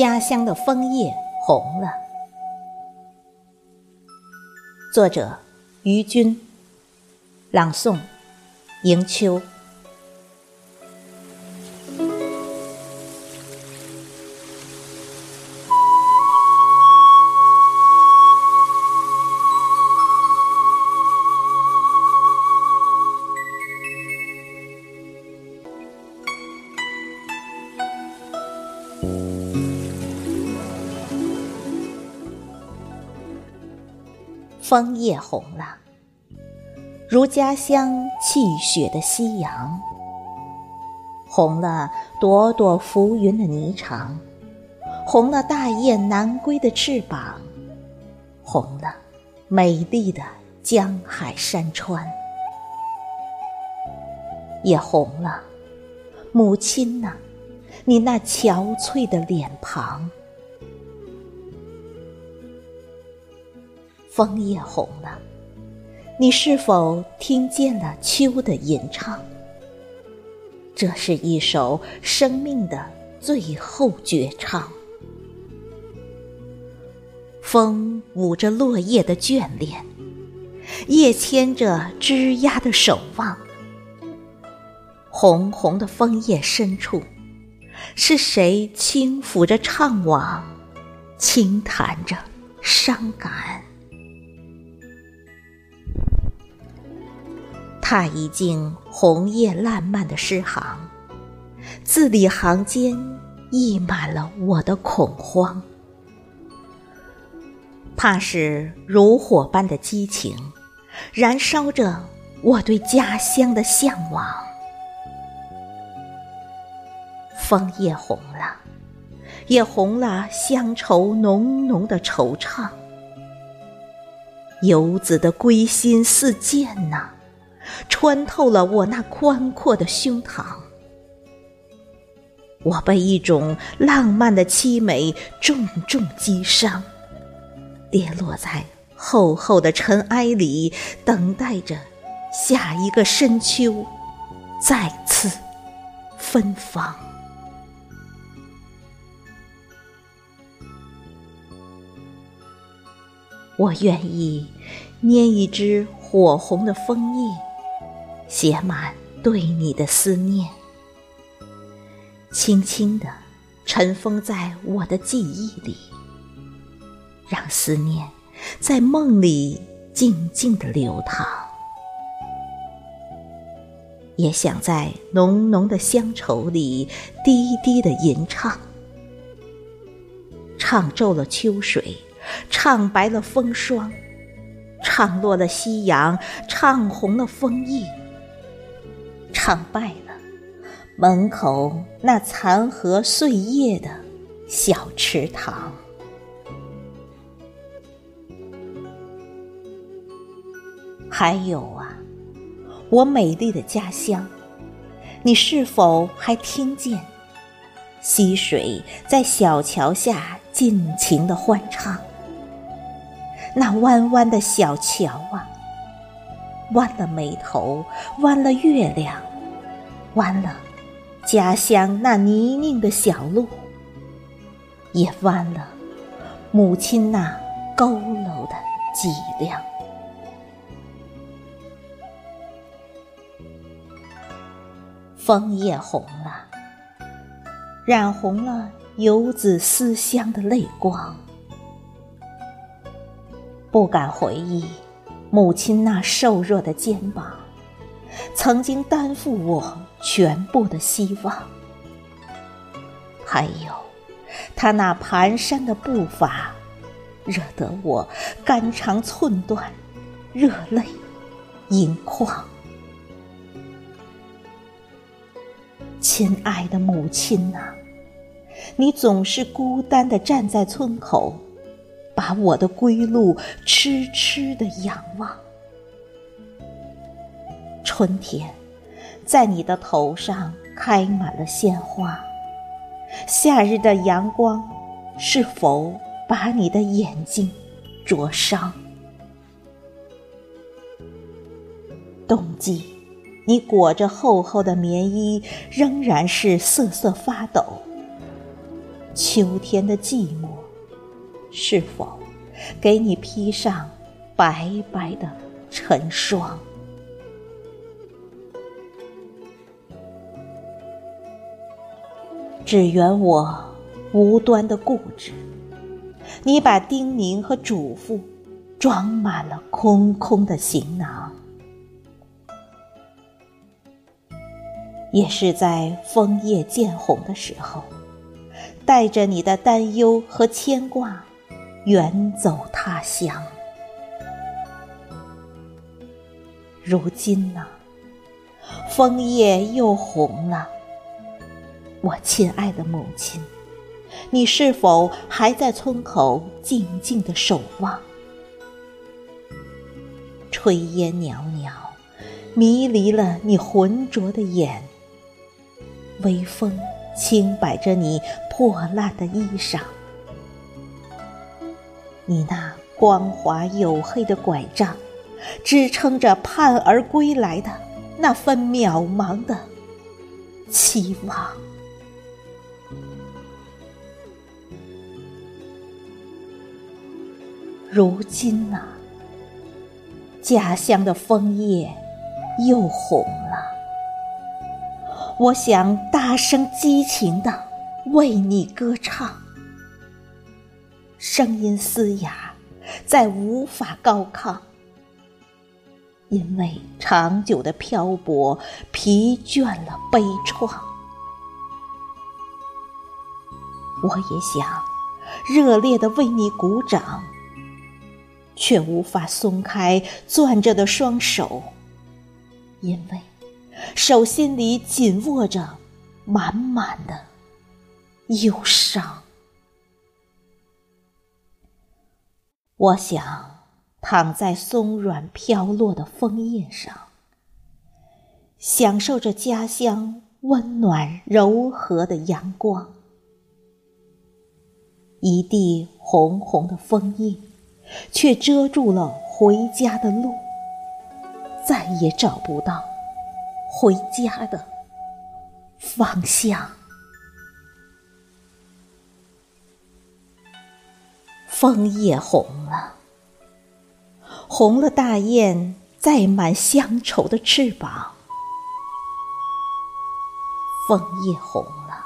家乡的枫叶红了。作者：于军，朗诵：迎秋。枫叶红了，如家乡泣血的夕阳；红了朵朵浮云的霓裳，红了大雁南归的翅膀，红了美丽的江海山川，也红了母亲呐，你那憔悴的脸庞。枫叶红了，你是否听见了秋的吟唱？这是一首生命的最后绝唱。风舞着落叶的眷恋，叶牵着枝桠的守望。红红的枫叶深处，是谁轻抚着怅惘，轻弹着伤感？踏一径红叶烂漫的诗行，字里行间溢满了我的恐慌。怕是如火般的激情，燃烧着我对家乡的向往。枫叶红了，也红了乡愁浓浓的惆怅。游子的归心似箭呐！穿透了我那宽阔的胸膛，我被一种浪漫的凄美重重击伤，跌落在厚厚的尘埃里，等待着下一个深秋再次芬芳。我愿意捏一只火红的枫叶。写满对你的思念，轻轻地尘封在我的记忆里，让思念在梦里静静的流淌。也想在浓浓的乡愁里低低的吟唱，唱皱了秋水，唱白了风霜，唱落了夕阳，唱红了枫叶。唱败了，门口那残荷碎叶的小池塘。还有啊，我美丽的家乡，你是否还听见溪水在小桥下尽情的欢唱？那弯弯的小桥啊，弯了眉头，弯了月亮。弯了，家乡那泥泞的小路；也弯了，母亲那佝偻的脊梁。枫叶红了，染红了游子思乡的泪光。不敢回忆母亲那瘦弱的肩膀。曾经担负我全部的希望，还有他那蹒跚的步伐，惹得我肝肠寸断，热泪盈眶。亲爱的母亲呐，你总是孤单的站在村口，把我的归路痴痴的仰望。春天，在你的头上开满了鲜花。夏日的阳光，是否把你的眼睛灼伤？冬季，你裹着厚厚的棉衣，仍然是瑟瑟发抖。秋天的寂寞，是否给你披上白白的尘霜？只缘我无端的固执，你把叮咛和嘱咐装满了空空的行囊。也是在枫叶渐红的时候，带着你的担忧和牵挂，远走他乡。如今呢，枫叶又红了。我亲爱的母亲，你是否还在村口静静的守望？炊烟袅袅，迷离了你浑浊的眼。微风轻摆着你破烂的衣裳，你那光滑黝黑的拐杖，支撑着盼儿归来的那份渺茫的期望。如今呐，家乡的枫叶又红了。我想大声激情的为你歌唱，声音嘶哑，再无法高亢，因为长久的漂泊疲倦了悲怆。我也想热烈的为你鼓掌，却无法松开攥着的双手，因为。手心里紧握着满满的忧伤，我想躺在松软飘落的枫叶上，享受着家乡温暖柔和的阳光。一地红红的枫叶，却遮住了回家的路，再也找不到。回家的方向。枫叶红了，红了大雁载满乡愁的翅膀。枫叶红了，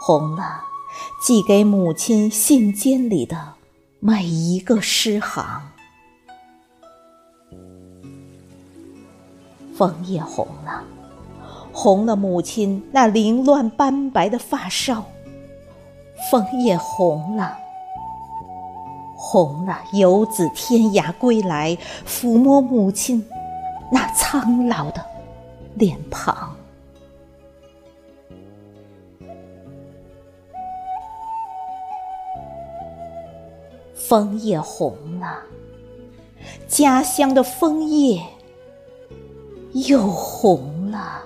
红了，寄给母亲信笺里的每一个诗行。枫叶红了，红了母亲那凌乱斑白的发梢。枫叶红了，红了游子天涯归来，抚摸母亲那苍老的脸庞。枫叶红了，家乡的枫叶。又红了。